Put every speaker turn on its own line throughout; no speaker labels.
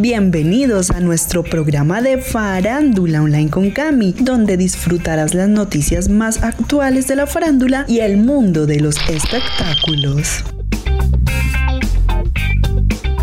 Bienvenidos a nuestro programa de Farándula Online con Cami, donde disfrutarás las noticias más actuales de la farándula y el mundo de los espectáculos.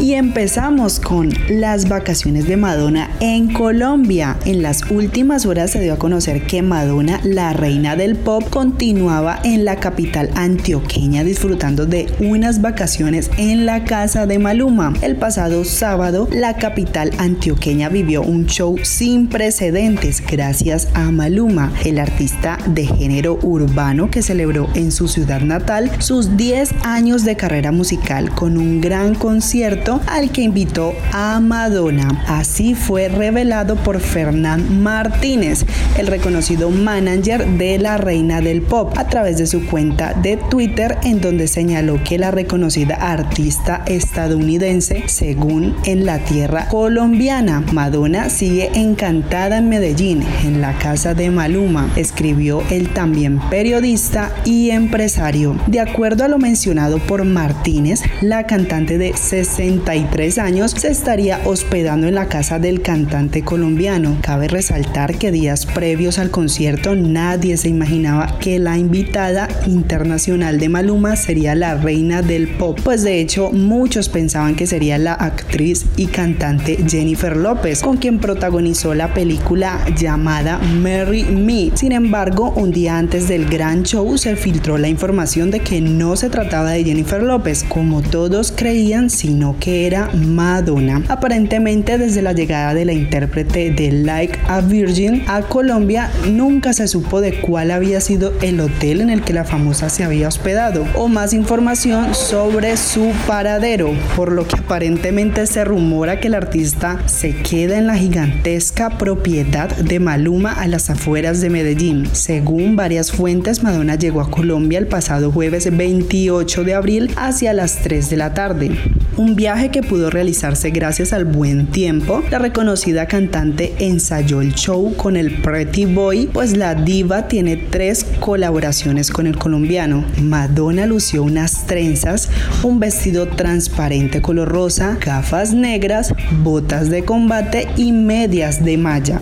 Y empezamos con las vacaciones de Madonna en Colombia. En las últimas horas se dio a conocer que Madonna, la reina del pop, continuaba en la capital antioqueña disfrutando de unas vacaciones en la casa de Maluma. El pasado sábado, la capital antioqueña vivió un show sin precedentes gracias a Maluma, el artista de género urbano que celebró en su ciudad natal sus 10 años de carrera musical con un gran concierto al que invitó a Madonna. Así fue revelado por Fernán Martínez, el reconocido manager de la reina del pop, a través de su cuenta de Twitter en donde señaló que la reconocida artista estadounidense, según en la tierra colombiana, Madonna sigue encantada en Medellín, en la casa de Maluma, escribió el también periodista y empresario. De acuerdo a lo mencionado por Martínez, la cantante de 60 años se estaría hospedando en la casa del cantante colombiano. Cabe resaltar que días previos al concierto nadie se imaginaba que la invitada internacional de Maluma sería la reina del pop, pues de hecho muchos pensaban que sería la actriz y cantante Jennifer López, con quien protagonizó la película llamada Marry Me. Sin embargo, un día antes del gran show se filtró la información de que no se trataba de Jennifer López, como todos creían, sino que era Madonna. Aparentemente desde la llegada de la intérprete de Like a Virgin a Colombia nunca se supo de cuál había sido el hotel en el que la famosa se había hospedado o más información sobre su paradero, por lo que aparentemente se rumora que el artista se queda en la gigantesca propiedad de Maluma a las afueras de Medellín. Según varias fuentes, Madonna llegó a Colombia el pasado jueves 28 de abril hacia las 3 de la tarde. Un viaje que pudo realizarse gracias al buen tiempo, la reconocida cantante ensayó el show con el Pretty Boy, pues la diva tiene tres colaboraciones con el colombiano. Madonna lució unas trenzas, un vestido transparente color rosa, gafas negras, botas de combate y medias de malla.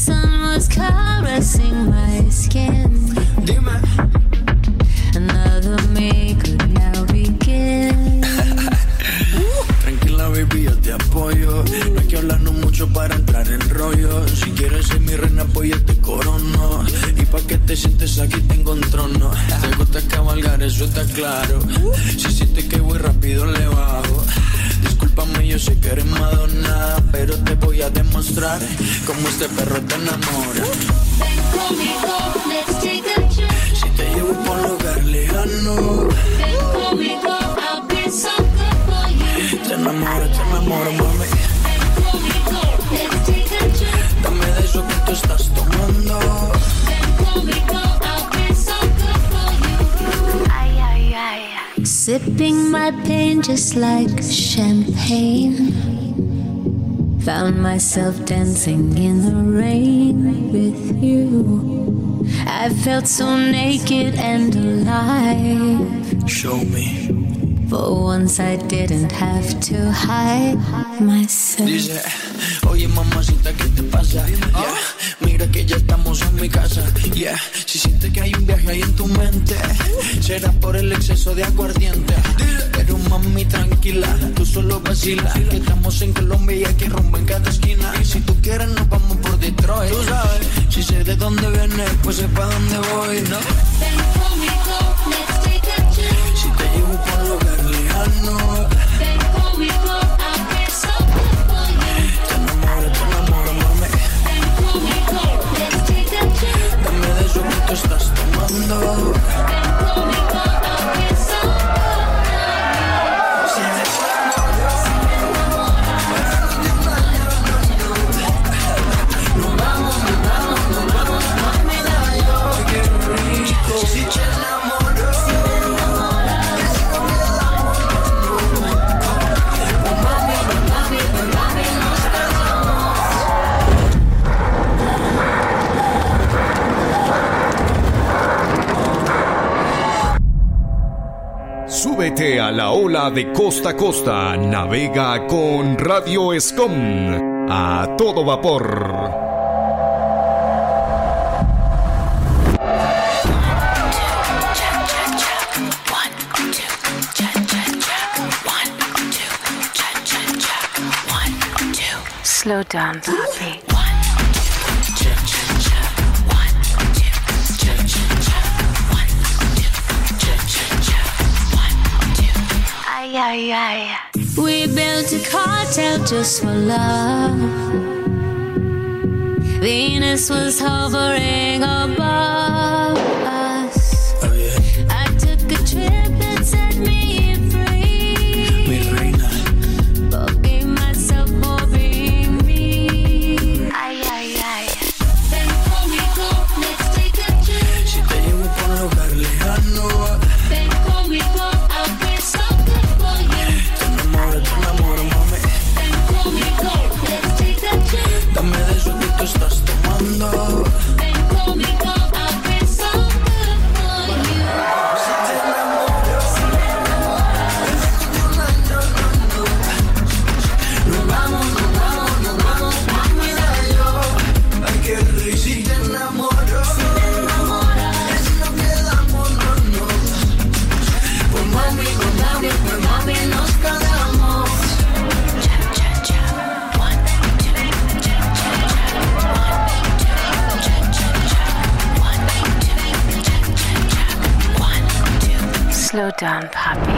The sun was caressing my skin.
Dime.
Another me could now begin.
Tranquila, baby, yo te apoyo. No hay que hablarnos mucho para entrar en rollo. Si quieres ser mi reina, pues yo te corono. Y pa' que te sientes aquí tengo un trono. Te gusta cabalgar, eso está claro. Si sientes que voy rápido, le bajo. Discúlpame, yo sé que eres Madonna, pero te voy a demostrar cómo este perro te enamora.
Ven conmigo, let's take a.
Si te llevo por un lugar lejano,
Sipping my pain just like champagne. Found myself dancing in the rain with you. I felt so naked and alive.
Show me.
For once I didn't have to hide myself.
Dice, oye mamacita, ¿qué te pasa? Yeah, que ya estamos en mi casa. Yeah, si sientes que hay un viaje ahí en tu mente, será por el exceso de aguardiente. Pero mami, tranquila, tú solo vacila. Que estamos en Colombia y aquí rumbo en cada esquina. Y si tú quieres, nos vamos por Detroit. Tú sabes, si sé de dónde vienes, pues sé pa' dónde voy, ¿no? Si te llevo por lugar lejano,
de costa a costa. Navega con Radio Escom. A todo vapor.
Slow down. Ay, ay. We built a cartel just for love. Venus was hovering above. Slow down, Poppy.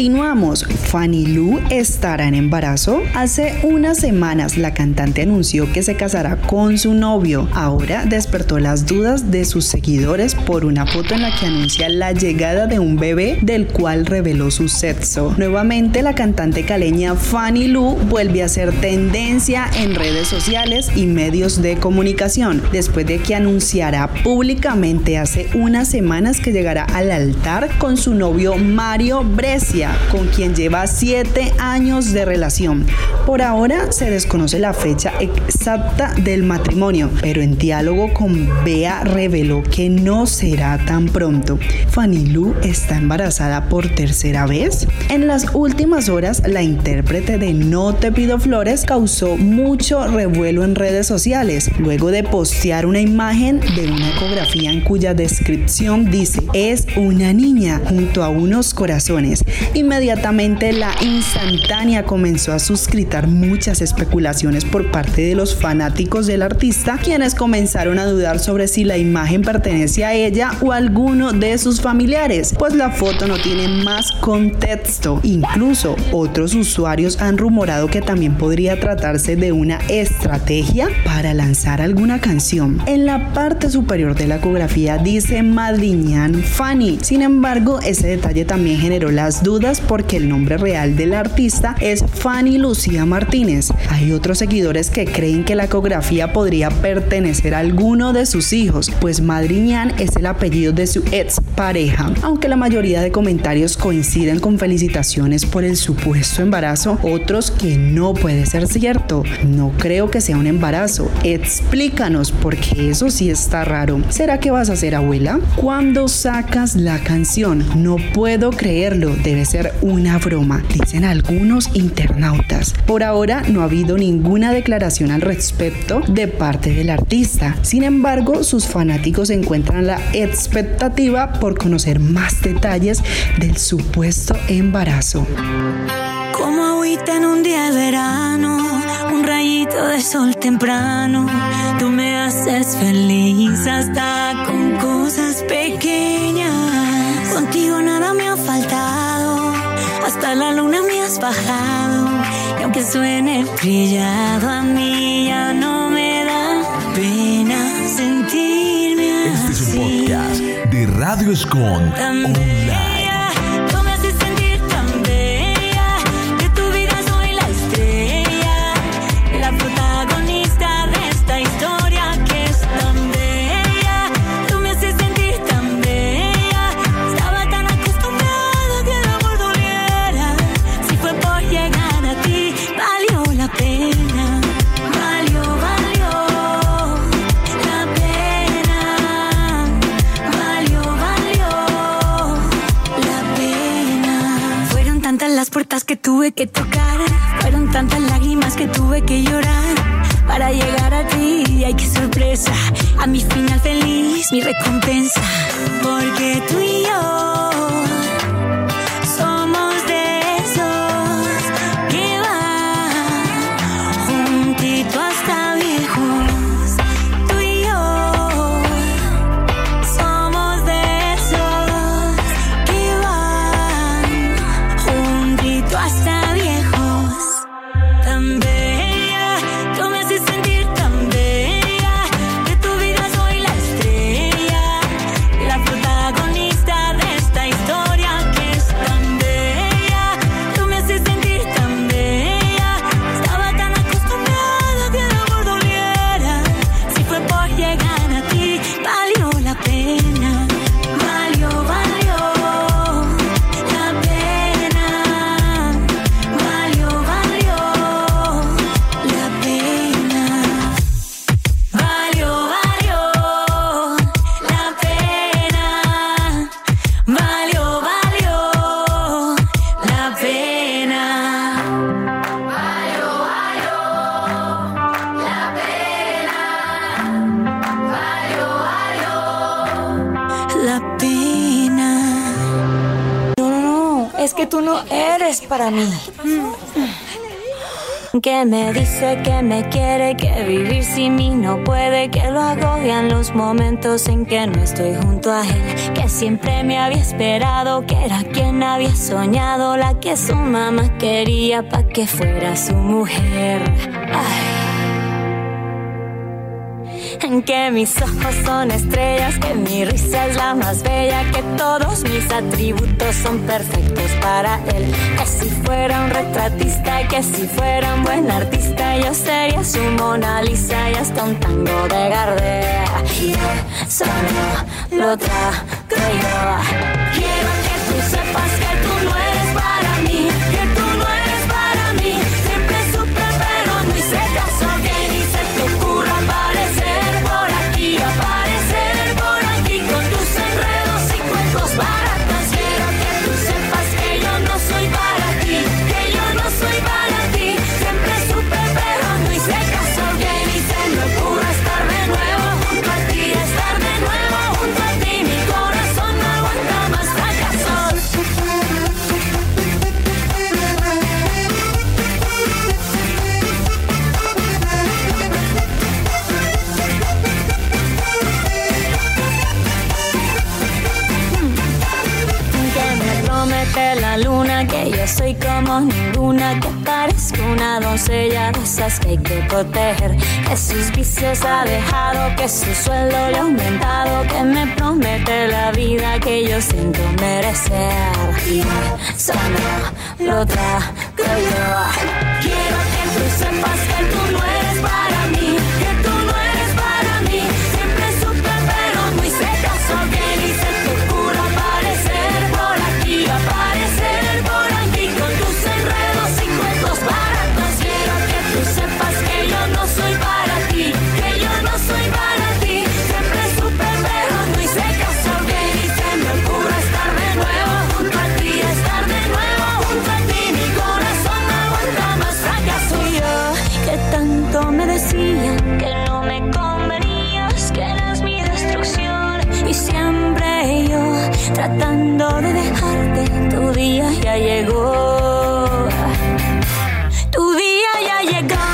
Continuamos. Fanny Lu estará en embarazo. Hace unas semanas la cantante anunció que se casará con su novio. Ahora despertó las dudas de sus seguidores por una foto en la que anuncia la llegada de un bebé del cual reveló su sexo. Nuevamente la cantante caleña Fanny Lu vuelve a ser tendencia en redes sociales y medios de comunicación después de que anunciara públicamente hace unas semanas que llegará al altar con su novio Mario Bres con quien lleva siete años de relación. Por ahora se desconoce la fecha exacta del matrimonio, pero en diálogo con Bea reveló que no será tan pronto. Fanny Lu está embarazada por tercera vez. En las últimas horas, la intérprete de No te pido flores causó mucho revuelo en redes sociales, luego de postear una imagen de una ecografía en cuya descripción dice es una niña junto a unos corazones Inmediatamente la instantánea comenzó a suscritar muchas especulaciones por parte de los fanáticos del artista, quienes comenzaron a dudar sobre si la imagen pertenece a ella o a alguno de sus familiares, pues la foto no tiene más contexto. Incluso otros usuarios han rumorado que también podría tratarse de una estrategia para lanzar alguna canción. En la parte superior de la ecografía dice Madriñán Fanny. Sin embargo, ese detalle también generó las dudas porque el nombre real del artista es Fanny Lucía Martínez. Hay otros seguidores que creen que la ecografía podría pertenecer a alguno de sus hijos, pues Madriñán es el apellido de su ex pareja. Aunque la mayoría de comentarios coinciden con felicitaciones por el supuesto embarazo, otros que no puede ser cierto. No creo que sea un embarazo. Explícanos porque eso sí está raro. ¿Será que vas a ser abuela? Cuando sacas la canción, no puedo creerlo debe ser una broma, dicen algunos internautas. Por ahora no ha habido ninguna declaración al respecto de parte del artista. Sin embargo, sus fanáticos encuentran la expectativa por conocer más detalles del supuesto embarazo.
Como agüita en un día de verano, un rayito de sol temprano, tú me haces feliz hasta con cosas pequeñas. Contigo nada me faltado hasta la luna me has bajado. Y aunque suene brillado, a mí ya no me da pena sentirme
Este es un podcast de Radio Escon Online.
Tuve que tocar, fueron tantas lágrimas que tuve que llorar. Para llegar a ti. Ay, qué sorpresa, a mi final feliz, mi recompensa, porque tú y yo
para mí. Que me dice que me quiere, que vivir sin mí no puede, que lo agobian los momentos en que no estoy junto a él, que siempre me había esperado, que era quien había soñado, la que su mamá quería para que fuera su mujer. Que mis ojos son estrellas, que mi risa es la más bella, que todos mis atributos son perfectos para él. Que si fuera un retratista, que si fuera un buen artista, yo sería su Mona Lisa y hasta un tango de Gardea. Y solo lo traigo Quiero que tú sepas que tú no eres doncella de esas que hay que proteger. Que sus vicios ha dejado, que su sueldo le ha aumentado, que me promete la vida que yo siento merecer. Y solo lo traigo yo. Quiero que tú sepas que tú no eres para me
decían que no me convenías, que eras mi destrucción. Y siempre yo, tratando de dejarte, tu día ya llegó. Tu día ya llegó.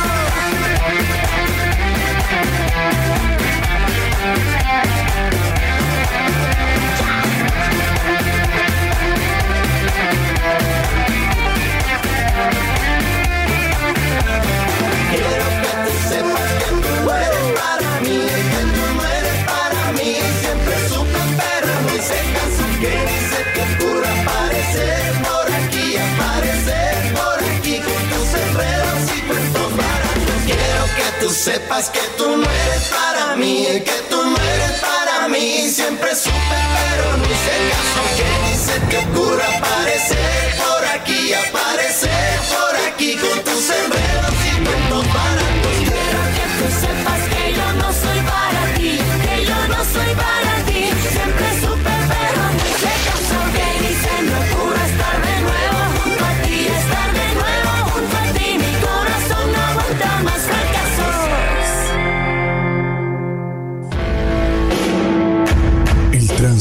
Sepas que tú no eres para mí, que tú no eres para mí. Siempre supe, pero no hice caso que ni se te ocurra aparecer por aquí, aparecer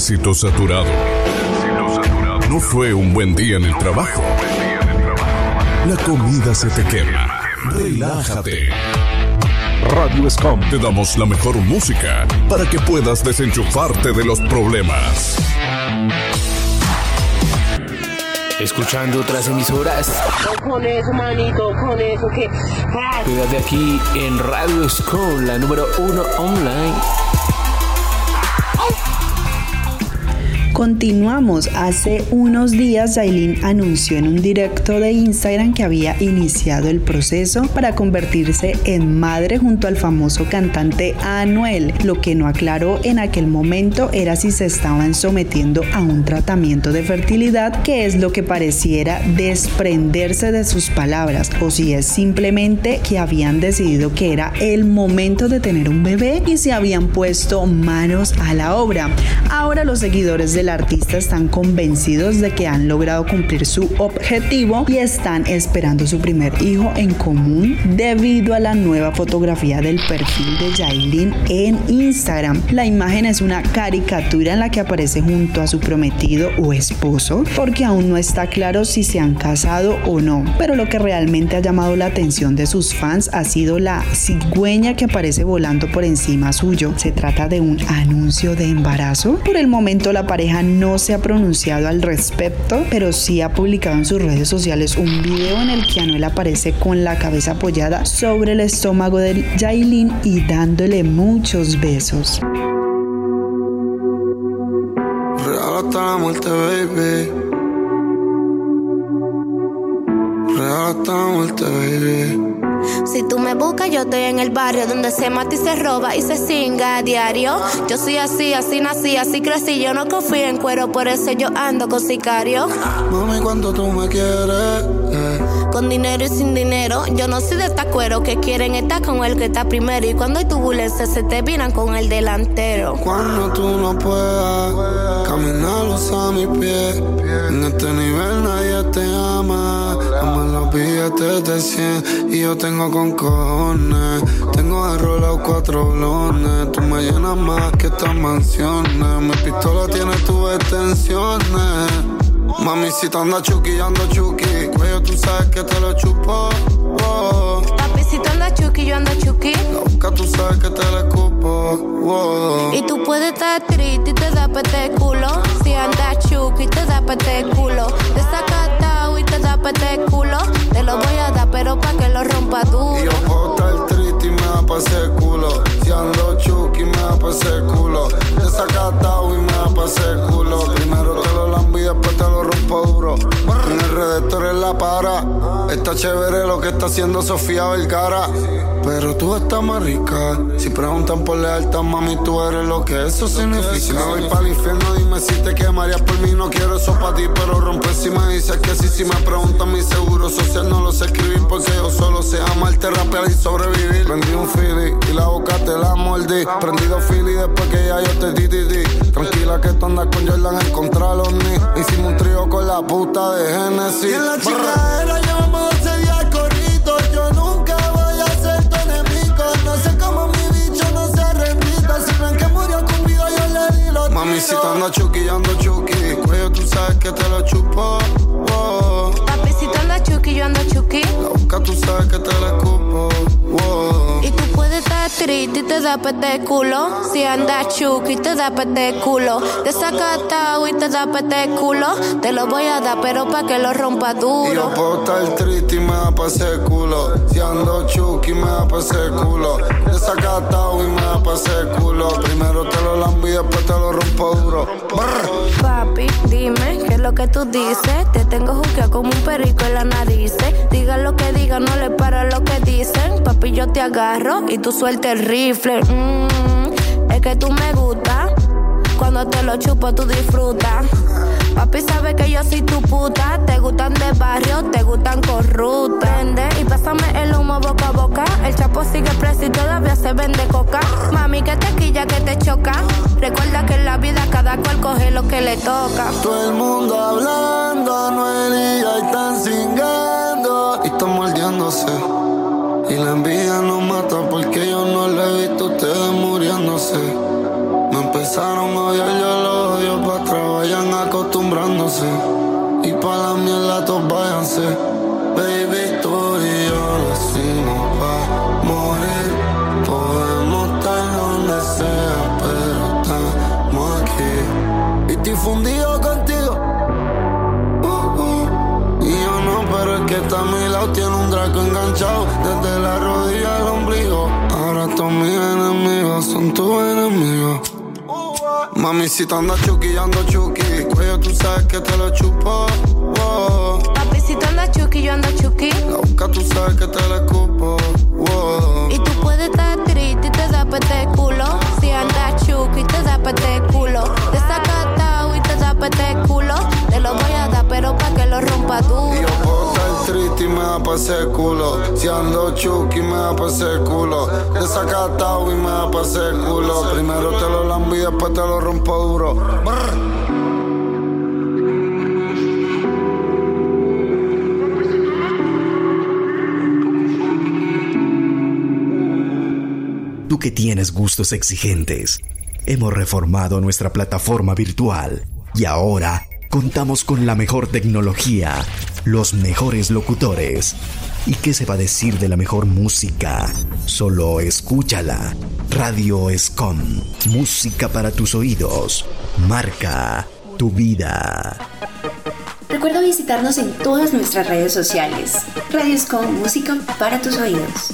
Tránsito saturado. No fue un buen día en el trabajo. La comida se te quema. Relájate. Radio Scom te damos la mejor música para que puedas desenchufarte de los problemas.
Escuchando otras emisoras.
Con eso, manito, con eso que.
Quédate aquí en Radio Scom, la número uno online.
Continuamos. Hace unos días Yailin anunció en un directo de Instagram que había iniciado el proceso para convertirse en madre junto al famoso cantante Anuel. Lo que no aclaró en aquel momento era si se estaban sometiendo a un tratamiento de fertilidad, que es lo que pareciera desprenderse de sus palabras, o si es simplemente que habían decidido que era el momento de tener un bebé y se habían puesto manos a la obra. Ahora los seguidores de artista están convencidos de que han logrado cumplir su objetivo y están esperando su primer hijo en común debido a la nueva fotografía del perfil de Yailin en Instagram. La imagen es una caricatura en la que aparece junto a su prometido o esposo porque aún no está claro si se han casado o no, pero lo que realmente ha llamado la atención de sus fans ha sido la cigüeña que aparece volando por encima suyo. Se trata de un anuncio de embarazo. Por el momento la pareja no se ha pronunciado al respecto, pero sí ha publicado en sus redes sociales un video en el que Anuel aparece con la cabeza apoyada sobre el estómago de Jailin y dándole muchos besos.
Baby. Baby.
Si tú me buscas, yo estoy en el barrio donde se mata y se roba y se singa a diario. Yo soy así, así nací, así crecí. Yo no confío en cuero, por eso yo ando con sicario.
Mami, ¿cuánto tú me quieres? Eh.
Con dinero y sin dinero, yo no soy de esta cuero que quieren estar con el que está primero. Y cuando hay turbulencia, se te viran con el delantero.
Cuando tú no puedas caminar, a mis pies. En este nivel nadie te ama. Los billetes de 100 y yo tengo con cojones. Tengo arrolado cuatro blones. Tú me llenas más que estas mansiones. Mi pistola tiene tus extensiones. Mami, si te anda chuki, yo ando chuki. Cuello, tú sabes que te lo chupo. Oh.
Papi, si te anda chuki, yo ando chuki.
La boca, tú sabes que te la escupo. Oh.
Y tú puedes estar triste y te da pete culo. Si andas chuki, te da pete culo. Desacatado y te da pete culo. Te lo voy a dar, pero pa' que lo rompa duro.
Y yo puedo estar triste y me da pa' ese culo. Si ando chuki, me da pa' ese culo. Desacatado y me da pa' ese culo. Primero te después te lo rompo duro. En el redactor en la para. Está chévere lo que está haciendo Sofía Vergara. Pero tú estás más rica. Si preguntan por lealtad, mami, tú eres lo que eso significa. Si me voy para el infierno, dime si te quemarías por mí. No quiero eso para ti, pero rompe si me dices que sí. Si me preguntan mi seguro social, no lo sé escribir porque yo solo sé amarte, rapear y sobrevivir. Prendí un fili y la boca te la mordí. Prendido fili después que ya yo te di, di, di. Tranquila que tú andas con Jordan, encontrar los ni. Hicimos un trío con la puta de Genesis.
Y en la que
te lo chupo. Oh.
Papi, si te anda chuki, yo ando chuki.
La boca, tú sabes que te la escupo. Oh.
Y tú puedes estar triste y te da pete culo. Si andas chuki, te da pete culo. Desacatado y te da pete culo. Te lo voy a dar, pero pa' que lo rompa
Y yo
duro.
puedo estar triste y me da pa' ese culo. Si ando chuki, me da pa' ese culo. Desacatado y me da pa' ese culo. Primero te lo lambo y después te lo rompo duro.
Papi, dime qué es lo que tú dices. Te tengo juqueado como un perico en la nariz. Diga lo que diga, no le para lo que dicen. Papi, yo te agarro y tú suelta el rifle. Mm, es que tú me gusta. Cuando te lo chupo, tú disfrutas. Papi sabe que yo soy tu puta. Te gustan de barrio, te gustan corruptas. Vende y pásame el humo boca a boca. El chapo sigue preso y todavía se vende coca. Mami, que te quilla, que te choca. Recuerda que en la vida cada cual coge lo que le toca.
Todo el mundo hablando, no y están cingando. Y están mordiéndose. Y la envidia nos mata porque yo no le he visto ustedes muriéndose. Empezaron a odiar yo los odio para atrás, acostumbrándose. Y para la mierda todos váyanse. Mami, si te andas chuki, ando chuki. Cuello, tú sabes que te lo chupo.
Papi, si te andas chuki, yo ando chuki.
La boca, tú sabes que te la escupo.
Y tú puedes estar triste y te da pete culo. Si andas chuki, te da pete culo. Desacatado y te da pete culo. Te lo voy a dar, pero pa' que lo rompa tú.
Triste y me da pa' ese culo. Si ando chuki, me da pa' culo. Desacatado y me da pa' culo. Primero te lo lambo y después te lo rompo duro.
Tú que tienes gustos exigentes, hemos reformado nuestra plataforma virtual y ahora contamos con la mejor tecnología, los mejores locutores. ¿Y qué se va a decir de la mejor música? Solo escúchala. Radio Escom. Música para tus oídos. Marca tu vida.
Recuerda visitarnos en todas nuestras redes sociales. Radio Escom, música para tus oídos.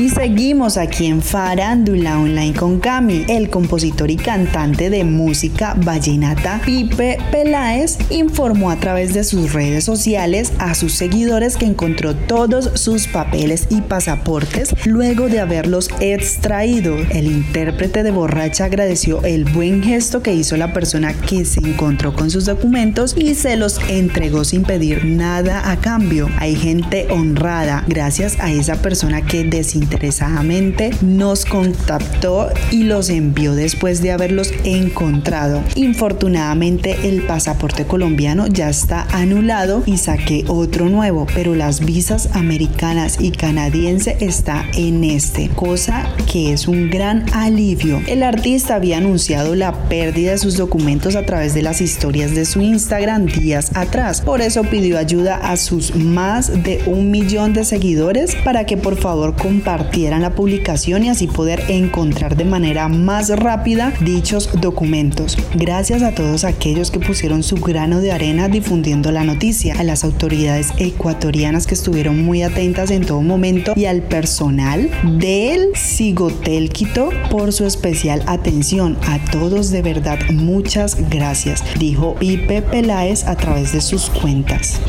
Y seguimos aquí en Farándula Online con Cami. El compositor y cantante de música vallenata Pipe Peláez informó a través de sus redes sociales a sus seguidores que encontró todos sus papeles y pasaportes luego de haberlos extraído. El intérprete de Borracha agradeció el buen gesto que hizo la persona que se encontró con sus documentos y se los entregó sin pedir nada a cambio. Hay gente honrada gracias a esa persona que desinteresó interesadamente nos contactó y los envió después de haberlos encontrado. Infortunadamente el pasaporte colombiano ya está anulado y saqué otro nuevo, pero las visas americanas y canadiense está en este, cosa que es un gran alivio. El artista había anunciado la pérdida de sus documentos a través de las historias de su Instagram días atrás, por eso pidió ayuda a sus más de un millón de seguidores para que por favor compartan compartieran la publicación y así poder encontrar de manera más rápida dichos documentos. Gracias a todos aquellos que pusieron su grano de arena difundiendo la noticia, a las autoridades ecuatorianas que estuvieron muy atentas en todo momento y al personal del Sigotel Quito por su especial atención. A todos de verdad muchas gracias, dijo Pipe Peláez a través de sus cuentas.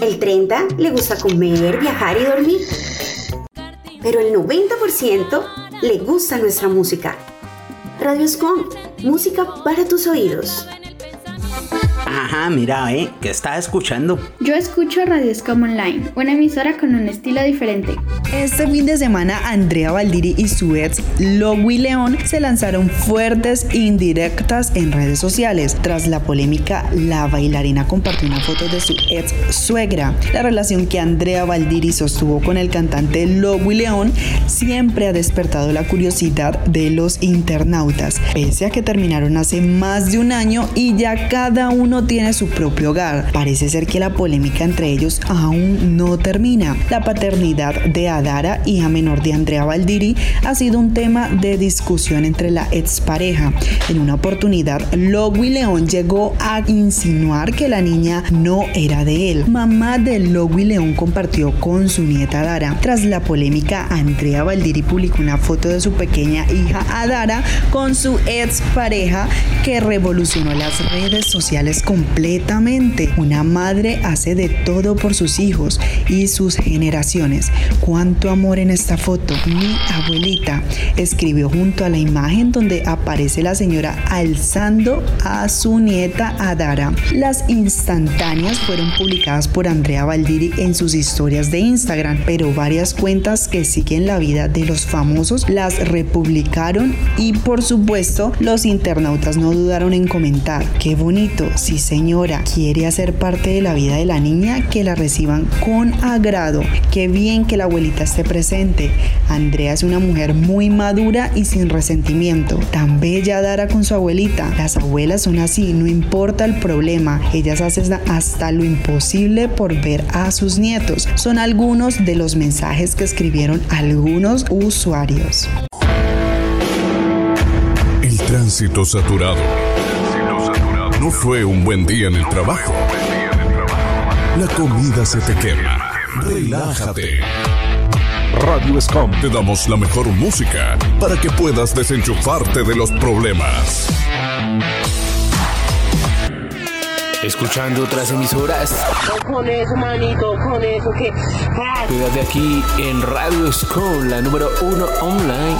El
30 le gusta comer, viajar y dormir. Pero el 90% le gusta nuestra música. Radio Scom, música para tus oídos.
Ajá, mira, ¿eh? ¿Qué estás escuchando?
Yo escucho Radio Scom Online, una emisora con un estilo diferente.
Este fin de semana, Andrea Valdiri y su ex Logui León se lanzaron fuertes indirectas en redes sociales. Tras la polémica, la bailarina compartió una foto de su ex suegra. La relación que Andrea Valdiri sostuvo con el cantante Logui León siempre ha despertado la curiosidad de los internautas, pese a que terminaron hace más de un año y ya cada uno tiene su propio hogar. Parece ser que la polémica entre ellos aún no termina. La paternidad de Adara, hija menor de Andrea Valdiri, ha sido un tema de discusión entre la expareja. En una oportunidad, Logui León llegó a insinuar que la niña no era de él. Mamá de Logui León compartió con su nieta Adara. Tras la polémica, Andrea Valdiri publicó una foto de su pequeña hija Adara con su expareja que revolucionó las redes sociales completamente. Una madre hace de todo por sus hijos y sus generaciones. Cuánto amor en esta foto. Mi abuelita escribió junto a la imagen donde aparece la señora alzando a su nieta Adara. Las instantáneas fueron publicadas por Andrea Valdiri en sus historias de Instagram, pero varias cuentas que siguen la vida de los famosos las republicaron y por supuesto los internautas no dudaron en comentar. Qué bonito, si señora quiere hacer parte de la vida de la niña, que la reciban con agrado. Qué bien que la abuelita esté presente. Andrea es una mujer muy madura y sin resentimiento. Tan bella Dara con su abuelita. Las abuelas son así, no importa el problema. Ellas hacen hasta lo imposible por ver a sus nietos. Son algunos de los mensajes que escribieron algunos usuarios.
El tránsito saturado no fue un buen día en el trabajo. La comida se te quema. Relájate. Radio Scom te damos la mejor música para que puedas desenchufarte de los problemas.
Escuchando otras emisoras.
Con eso, manito, con eso que.
Quédate aquí en Radio Scom, la número uno online.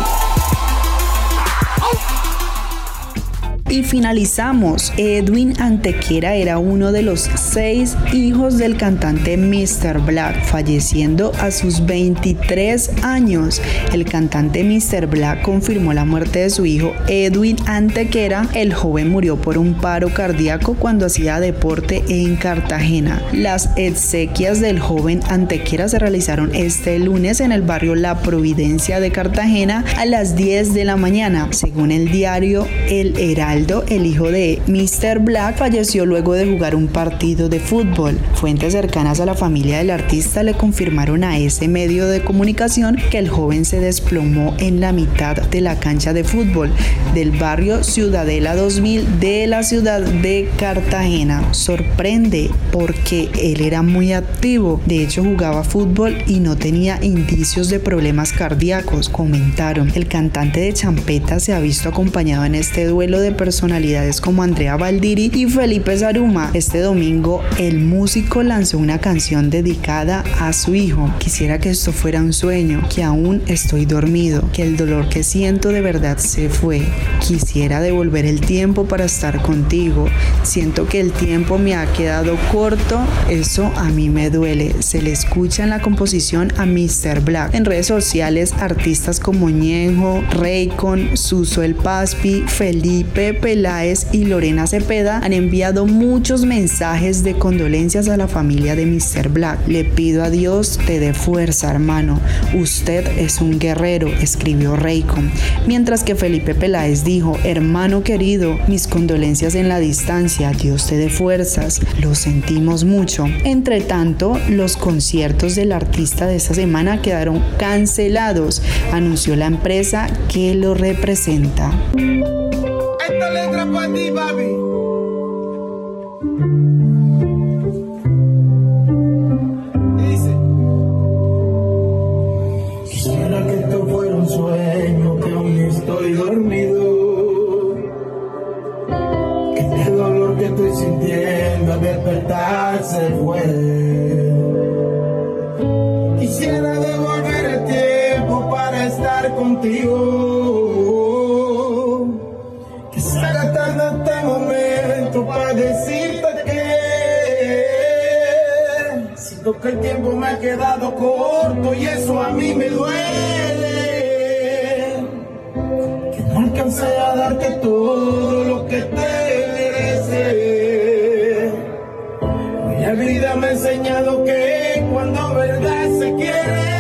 Y finalizamos. Edwin Antequera era uno de los seis hijos del cantante Mr. Black, falleciendo a sus 23 años. El cantante Mr. Black confirmó la muerte de su hijo Edwin Antequera. El joven murió por un paro cardíaco cuando hacía deporte en Cartagena. Las exequias del joven Antequera se realizaron este lunes en el barrio La Providencia de Cartagena a las 10 de la mañana. Según el diario El Heraldo, el hijo de Mr. Black, falleció luego de jugar un partido de fútbol. Fuentes cercanas a la familia del artista le confirmaron a ese medio de comunicación que el joven se desplomó en la mitad de la cancha de fútbol del barrio Ciudadela 2000 de la ciudad de Cartagena. Sorprende porque él era muy activo, de hecho jugaba fútbol y no tenía indicios de problemas cardíacos, comentaron. El cantante de champeta se ha visto acompañado en este duelo de personas personalidades como Andrea Valdiri y Felipe Zaruma. Este domingo el músico lanzó una canción dedicada a su hijo. Quisiera que esto fuera un sueño, que aún estoy dormido, que el dolor que siento de verdad se fue. Quisiera devolver el tiempo para estar contigo. Siento que el tiempo me ha quedado corto. Eso a mí me duele. Se le escucha en la composición a Mr. Black. En redes sociales, artistas como Ñejo, Raycon, Suso el Paspi, Felipe Peláez y Lorena Cepeda han enviado muchos mensajes de condolencias a la familia de Mr. Black. Le pido a Dios te dé fuerza, hermano. Usted es un guerrero, escribió Raycon. Mientras que Felipe Peláez dijo, hermano querido, mis condolencias en la distancia, Dios te dé fuerzas, lo sentimos mucho. Entre tanto, los conciertos del artista de esta semana quedaron cancelados, anunció la empresa que lo representa.
Esta letra para ti, papi. Dice.
Quisiera que esto fuera un sueño, que aún estoy dormido. Que este dolor que estoy sintiendo al despertar fue. Quisiera devolver el tiempo para estar contigo. Que el tiempo me ha quedado corto y eso a mí me duele. Que no alcancé a darte todo lo que te mereces. La vida me ha enseñado que cuando verdad se quiere,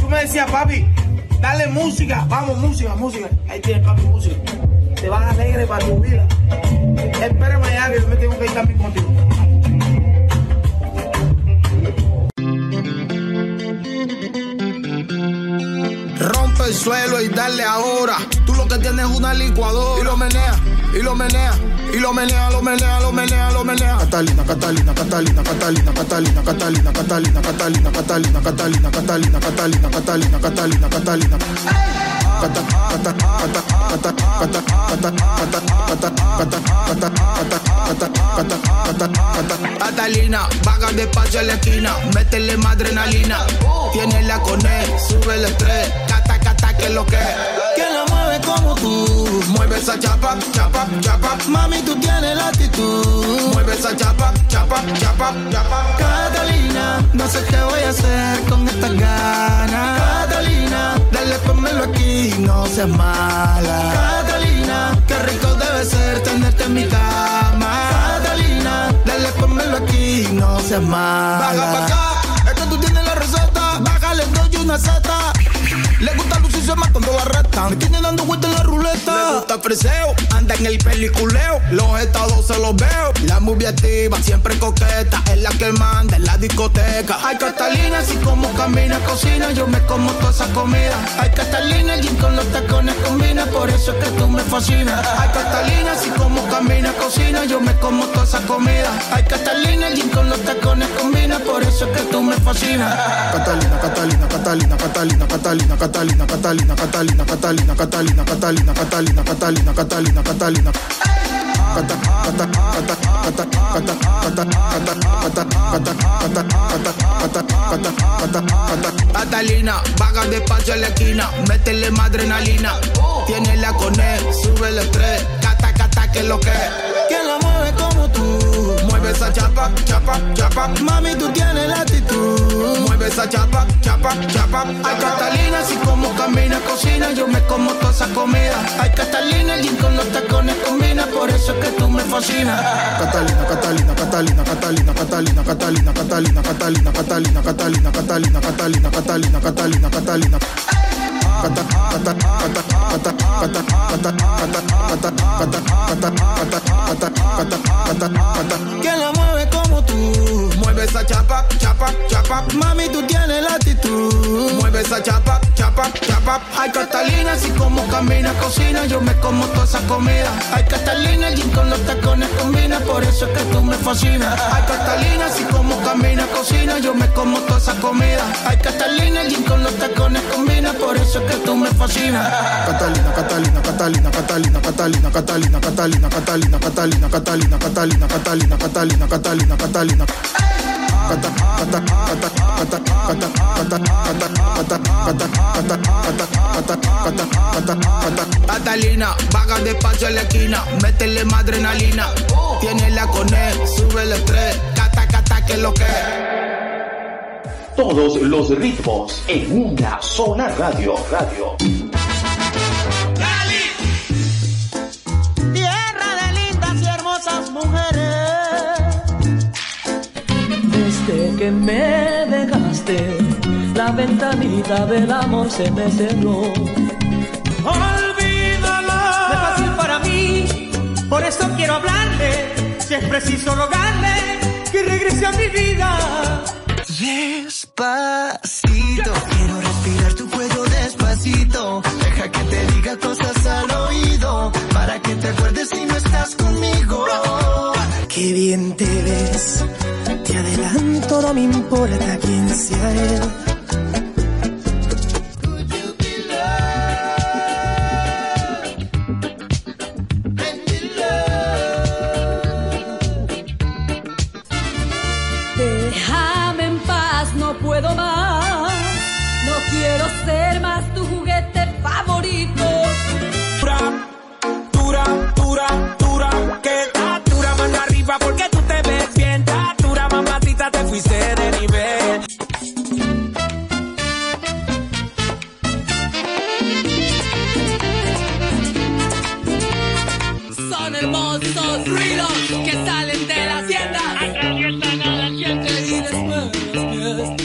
Tú me decías, papi, dale música. Vamos, música, música. Ahí tienes, papi, música. Te vas alegre para tu vida. Espérame allá que yo me tengo que ir también contigo.
Rompe el suelo y dale ahora. Tú lo que tienes es una licuadora. Y lo menea, y lo menea, y lo menea, lo menea, lo menea, lo menea. Catalina, Catalina, Catalina, Catalina, Catalina, Catalina, Catalina, Catalina, Catalina, Catalina, Catalina, Catalina, Catalina, Catalina, Catalina. Cata, cata, cata, cata, cata, cata, cata, cata, cata, cata, cata, cata, cata, cata, cata. Catalina, vaga despacio en la esquina, métele más adrenalina. Tiene la cone, sube el estrés, cata, cata, que lo que. ¿Quién la mueve como tú? Mueve esa chapa, chapa, chapa. Mami, tú tienes la actitud. Mueve esa chapa, chapa, chapa, chapa. Catalina, no sé qué voy a hacer con estas ganas. Catalina, dale, pónmelo aquí, no seas mala. Catalina, qué rico debe ser tenerte en mi cama. Catalina, dale, pónmelo aquí, no seas mala. Baja pa' más cuando barreta. Me tiene dando vueltas en la ruleta. Le gusta freseo, anda en el peliculeo. Los estados se los veo. La movie activa, siempre coqueta. Es la que manda en la discoteca. Ay, Catalina, así como camina, cocina. Yo me como toda esa comida. Ay, Catalina, el jean con los tacones combina. Por eso es que tú me fascinas. Ay, Catalina, así como camina, cocina. Yo me como toda esa comida. Ay, Catalina, el jean con los tacones combina. Por eso es que tú me fascinas. Catalina, Catalina, Catalina, Catalina, Catalina, Catalina, Catalina, Catalina, Catalina, Catalina, Catalina, Catalina, Catalina, Catalina, Catalina. Cata, cata, cata, cata, cata, cata, cata, cata, cata, cata, cata, cata, cata, cata, cata. Catalina, vaga despacio en la esquina, métele más adrenalina. Tiene la cone, sube el estrés, cata, cata, que lo que. ¿Quién la mueve como tú? Mueve esa chapa, chapa, chapa. Mami, tú tienes la actitud. Mueve esa chapa, chapa, chapa. Ay, Catalina, así como camina, cocina. Yo me como toda esa comida. Ay, Catalina, el con los tacones combina. Por eso es que tú me fascinas. Catalina, Catalina, Catalina, Catalina, Catalina, Catalina, Catalina, Catalina, Catalina, Catalina, Catalina, Catalina, Catalina, Catalina, Catalina. Cata, cata, cata, cata, que la mueve como tú. Mueve esa chapa, chapa, chapa. Mami, tú tienes la actitud. Mueve esa chapa, chapa, chapa. Ay, Catalina, si como camina, cocina, yo me como toda esa comida. Ay, Catalina, el jean con los tacones combina, por eso es que tú me fascinas. Ay, Catalina, si como camina, cocina, yo me como toda esa comida. Ay, Catalina, el jean con los tacones combina, por eso es que tú me fascinas. Catalina, Catalina, Catalina, Catalina, Catalina, Catalina, Catalina, Catalina, Catalina, Catalina, Catalina, Catalina, Catalina, Catalina, Catalina. Cata, cata, cata, cata, cata, cata, cata, cata, cata, cata, cata, cata, cata, cata. Catalina, vaga despacio en la esquina, métele más adrenalina. Tiene la cone, sube el estrés, cata, cata, que lo que.
Todos los ritmos en una sola radio. Radio.
Que me triste, la ventanita del amor se me cerró.
Olvídala.
No es fácil para mí, por eso quiero hablarle, si es preciso rogarle que regrese a mi vida.
Despacito, quiero respirar tu cuello despacito. Deja que te diga cosas al oído, para que te acuerdes si no estás conmigo.
Qué bien te ves, te adelanto, no me importa quién sea él.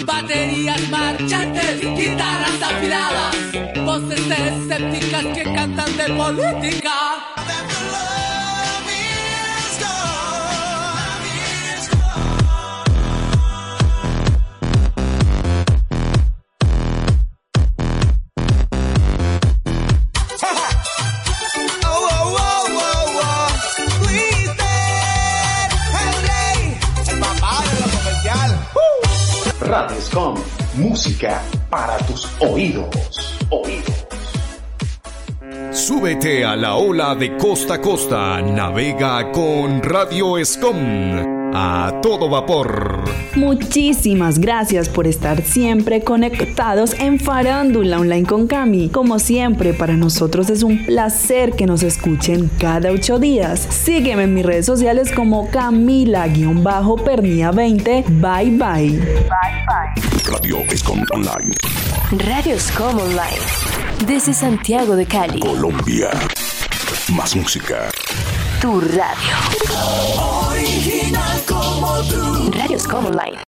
Baterías marchantes, guitarras afiladas, voces escépticas que cantan de política.
Para tus oídos. Oídos.
Súbete a la ola de costa a costa, navega con Radio Escom. A todo vapor.
Muchísimas gracias por estar siempre conectados en Farándula Online con Cami. Como siempre, para nosotros es un placer que nos escuchen cada ocho días. Sígueme en mis redes sociales como Camila-Pernia20. Bye bye.
Radio Escom Online.
Radio Scom Online. Desde Santiago de Cali.
Colombia. Más música.
Tu radio.
Original como tú.
Radio Scom Online.